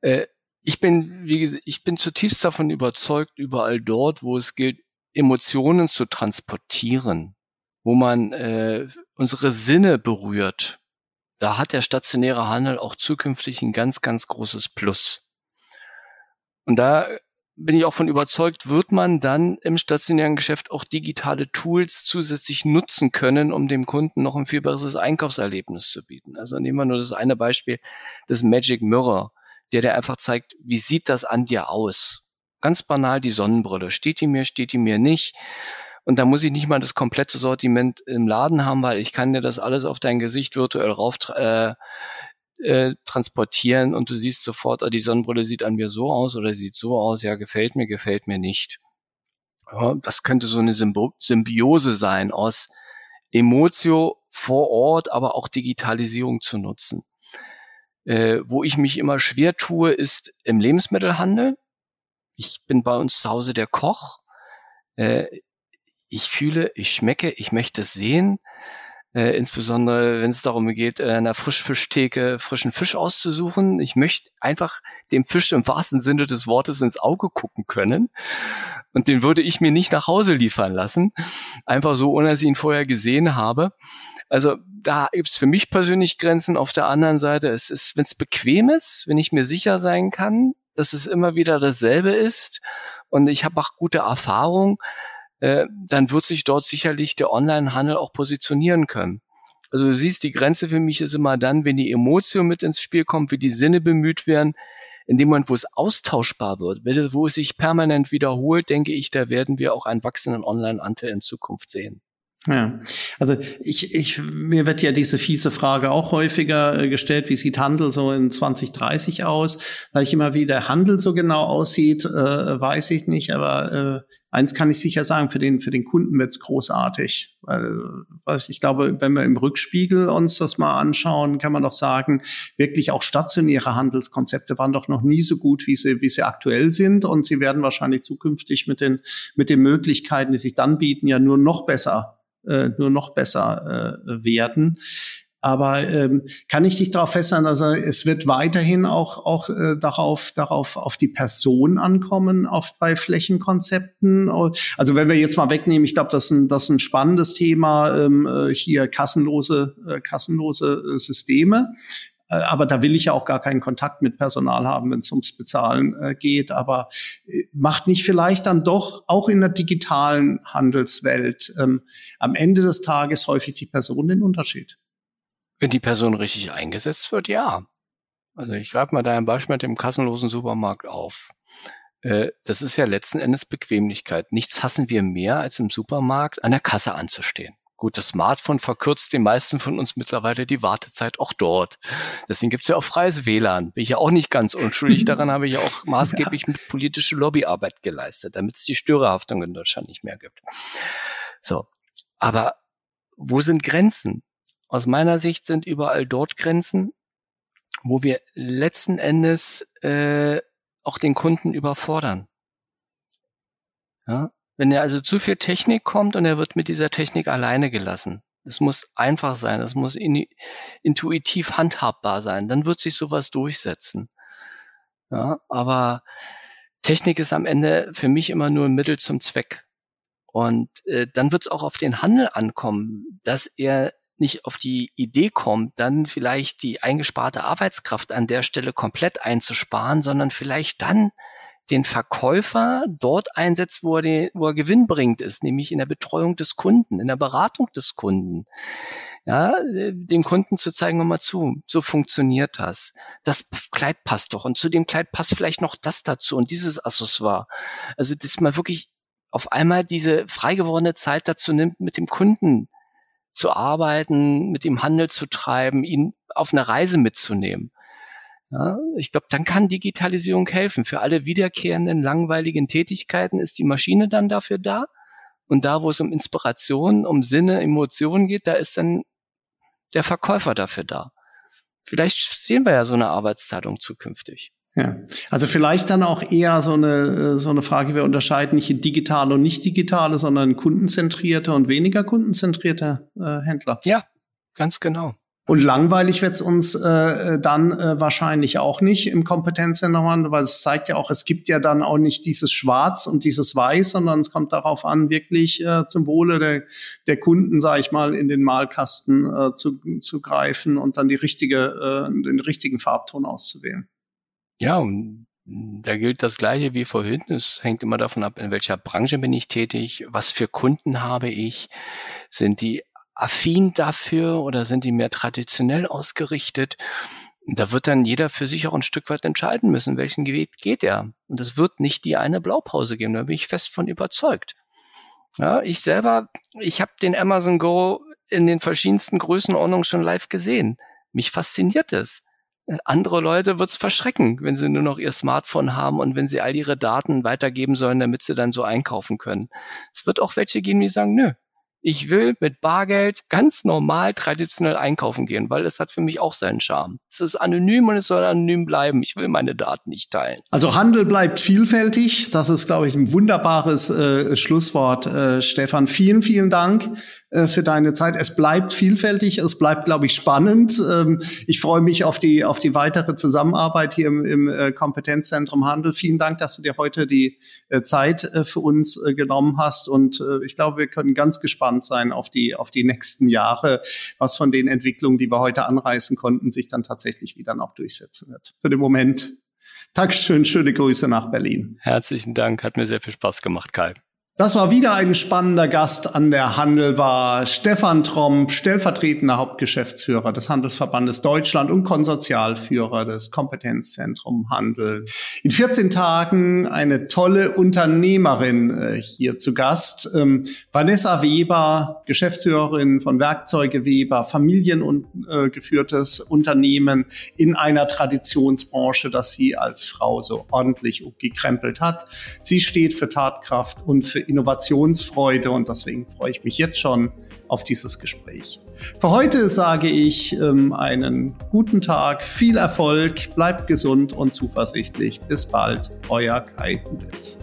äh, ich bin, wie gesagt, ich bin zutiefst davon überzeugt, überall dort, wo es gilt, Emotionen zu transportieren, wo man äh, unsere Sinne berührt, da hat der stationäre Handel auch zukünftig ein ganz, ganz großes Plus. Und da bin ich auch von überzeugt, wird man dann im stationären Geschäft auch digitale Tools zusätzlich nutzen können, um dem Kunden noch ein viel besseres Einkaufserlebnis zu bieten. Also nehmen wir nur das eine Beispiel, das Magic Mirror, der dir einfach zeigt, wie sieht das an dir aus? Ganz banal die Sonnenbrille. Steht die mir, steht die mir nicht? Und da muss ich nicht mal das komplette Sortiment im Laden haben, weil ich kann dir das alles auf dein Gesicht virtuell rauf äh, äh, transportieren und du siehst sofort, oh, die Sonnenbrille sieht an mir so aus oder sieht so aus, ja, gefällt mir, gefällt mir nicht. Ja, das könnte so eine Symbi Symbiose sein aus Emotio vor Ort, aber auch Digitalisierung zu nutzen. Äh, wo ich mich immer schwer tue, ist im Lebensmittelhandel. Ich bin bei uns zu Hause der Koch. Äh, ich fühle, ich schmecke, ich möchte es sehen. Äh, insbesondere wenn es darum geht, äh, einer Frischfischtheke frischen Fisch auszusuchen. Ich möchte einfach dem Fisch im wahrsten Sinne des Wortes ins Auge gucken können. Und den würde ich mir nicht nach Hause liefern lassen. Einfach so, ohne dass ich ihn vorher gesehen habe. Also da gibt es für mich persönlich Grenzen. Auf der anderen Seite, es ist, wenn es bequem ist, wenn ich mir sicher sein kann, dass es immer wieder dasselbe ist und ich habe auch gute Erfahrung, äh, dann wird sich dort sicherlich der Onlinehandel auch positionieren können. Also du siehst, die Grenze für mich ist immer dann, wenn die Emotion mit ins Spiel kommt, wie die Sinne bemüht werden. In dem Moment, wo es austauschbar wird, wo es sich permanent wiederholt, denke ich, da werden wir auch einen wachsenden Online-Anteil in Zukunft sehen.
Ja, also ich, ich, mir wird ja diese fiese Frage auch häufiger äh, gestellt, wie sieht Handel so in 2030 aus? Da ich immer wie der Handel so genau aussieht, äh, weiß ich nicht, aber äh, eins kann ich sicher sagen, für den, für den Kunden wird's großartig. Weil, was ich glaube, wenn wir im Rückspiegel uns das mal anschauen, kann man doch sagen, wirklich auch stationäre Handelskonzepte waren doch noch nie so gut, wie sie, wie sie aktuell sind. Und sie werden wahrscheinlich zukünftig mit den, mit den Möglichkeiten, die sich dann bieten, ja nur noch besser äh, nur noch besser äh, werden. Aber ähm, kann ich dich darauf festhalten, also es wird weiterhin auch, auch äh, darauf, darauf auf die Person ankommen, oft bei Flächenkonzepten. Also wenn wir jetzt mal wegnehmen, ich glaube, das ist ein, das ist ein spannendes Thema, ähm, äh, hier kassenlose, äh, kassenlose äh, Systeme. Äh, aber da will ich ja auch gar keinen Kontakt mit Personal haben, wenn es ums Bezahlen äh, geht. Aber äh, macht nicht vielleicht dann doch auch in der digitalen Handelswelt ähm, am Ende des Tages häufig die Person den Unterschied?
Wenn die Person richtig eingesetzt wird, ja. Also ich greife mal da ein Beispiel mit dem kassenlosen Supermarkt auf. Äh, das ist ja letzten Endes Bequemlichkeit. Nichts hassen wir mehr, als im Supermarkt an der Kasse anzustehen. Gut, das Smartphone verkürzt den meisten von uns mittlerweile die Wartezeit auch dort. Deswegen gibt's ja auch freies WLAN. Bin ich ja auch nicht ganz unschuldig. <laughs> Daran habe ich ja auch maßgeblich ja. mit politische Lobbyarbeit geleistet, damit es die Störerhaftung in Deutschland nicht mehr gibt. So. Aber wo sind Grenzen? Aus meiner Sicht sind überall dort Grenzen, wo wir letzten Endes äh, auch den Kunden überfordern. Ja, wenn er also zu viel Technik kommt und er wird mit dieser Technik alleine gelassen. Es muss einfach sein, es muss in, intuitiv handhabbar sein, dann wird sich sowas durchsetzen. Ja, aber Technik ist am Ende für mich immer nur ein Mittel zum Zweck. Und äh, dann wird es auch auf den Handel ankommen, dass er nicht auf die Idee kommt, dann vielleicht die eingesparte Arbeitskraft an der Stelle komplett einzusparen, sondern vielleicht dann den Verkäufer dort einsetzt, wo er, den, wo er gewinnbringend ist, nämlich in der Betreuung des Kunden, in der Beratung des Kunden. Ja, dem Kunden zu zeigen, mal zu, so funktioniert das. Das Kleid passt doch und zu dem Kleid passt vielleicht noch das dazu und dieses Accessoire. Also, dass man wirklich auf einmal diese frei gewordene Zeit dazu nimmt, mit dem Kunden zu arbeiten, mit ihm Handel zu treiben, ihn auf eine Reise mitzunehmen. Ja, ich glaube, dann kann Digitalisierung helfen. Für alle wiederkehrenden, langweiligen Tätigkeiten ist die Maschine dann dafür da. Und da, wo es um Inspiration, um Sinne, Emotionen geht, da ist dann der Verkäufer dafür da. Vielleicht sehen wir ja so eine Arbeitsteilung zukünftig.
Ja, also vielleicht dann auch eher so eine, äh, so eine Frage, wir unterscheiden nicht digitale und nicht digitale, sondern kundenzentrierte und weniger kundenzentrierte äh, Händler.
Ja, ganz genau.
Und langweilig wird's uns äh, dann äh, wahrscheinlich auch nicht im Kompetenzzentrum, weil es zeigt ja auch, es gibt ja dann auch nicht dieses Schwarz und dieses Weiß, sondern es kommt darauf an, wirklich äh, zum Wohle der, der Kunden, sage ich mal, in den Malkasten äh, zu, zu greifen und dann die richtige, äh, den richtigen Farbton auszuwählen.
Ja, und da gilt das Gleiche wie vorhin. Es hängt immer davon ab, in welcher Branche bin ich tätig, was für Kunden habe ich, sind die affin dafür oder sind die mehr traditionell ausgerichtet? Da wird dann jeder für sich auch ein Stück weit entscheiden müssen, welchen Weg geht er. Und es wird nicht die eine Blaupause geben, da bin ich fest von überzeugt. Ja, ich selber, ich habe den Amazon Go in den verschiedensten Größenordnungen schon live gesehen. Mich fasziniert es. Andere Leute wird's verschrecken, wenn sie nur noch ihr Smartphone haben und wenn sie all ihre Daten weitergeben sollen, damit sie dann so einkaufen können. Es wird auch welche geben, die sagen, nö, ich will mit Bargeld ganz normal traditionell einkaufen gehen, weil das hat für mich auch seinen Charme. Es ist anonym und es soll anonym bleiben. Ich will meine Daten nicht teilen.
Also Handel bleibt vielfältig. Das ist, glaube ich, ein wunderbares äh, Schlusswort, äh, Stefan. Vielen, vielen Dank äh, für deine Zeit. Es bleibt vielfältig, es bleibt, glaube ich, spannend. Ähm, ich freue mich auf die, auf die weitere Zusammenarbeit hier im, im äh, Kompetenzzentrum Handel. Vielen Dank, dass du dir heute die äh, Zeit für uns genommen hast. Und ich glaube, wir können ganz gespannt sein auf die, auf die nächsten Jahre, was von den Entwicklungen, die wir heute anreißen konnten, sich dann tatsächlich wieder noch durchsetzen wird. Für den Moment Dankeschön, schöne Grüße nach Berlin.
Herzlichen Dank, hat mir sehr viel Spaß gemacht, Kai.
Das war wieder ein spannender Gast an der Handelbar. Stefan Tromp, stellvertretender Hauptgeschäftsführer des Handelsverbandes Deutschland und Konsortialführer des Kompetenzzentrum Handel. In 14 Tagen eine tolle Unternehmerin äh, hier zu Gast. Ähm, Vanessa Weber, Geschäftsführerin von Werkzeuge Weber, familiengeführtes äh, Unternehmen in einer Traditionsbranche, das sie als Frau so ordentlich gekrempelt hat. Sie steht für Tatkraft und für Innovationsfreude und deswegen freue ich mich jetzt schon auf dieses Gespräch. Für heute sage ich ähm, einen guten Tag, viel Erfolg, bleibt gesund und zuversichtlich. Bis bald, euer Kai Hudetz.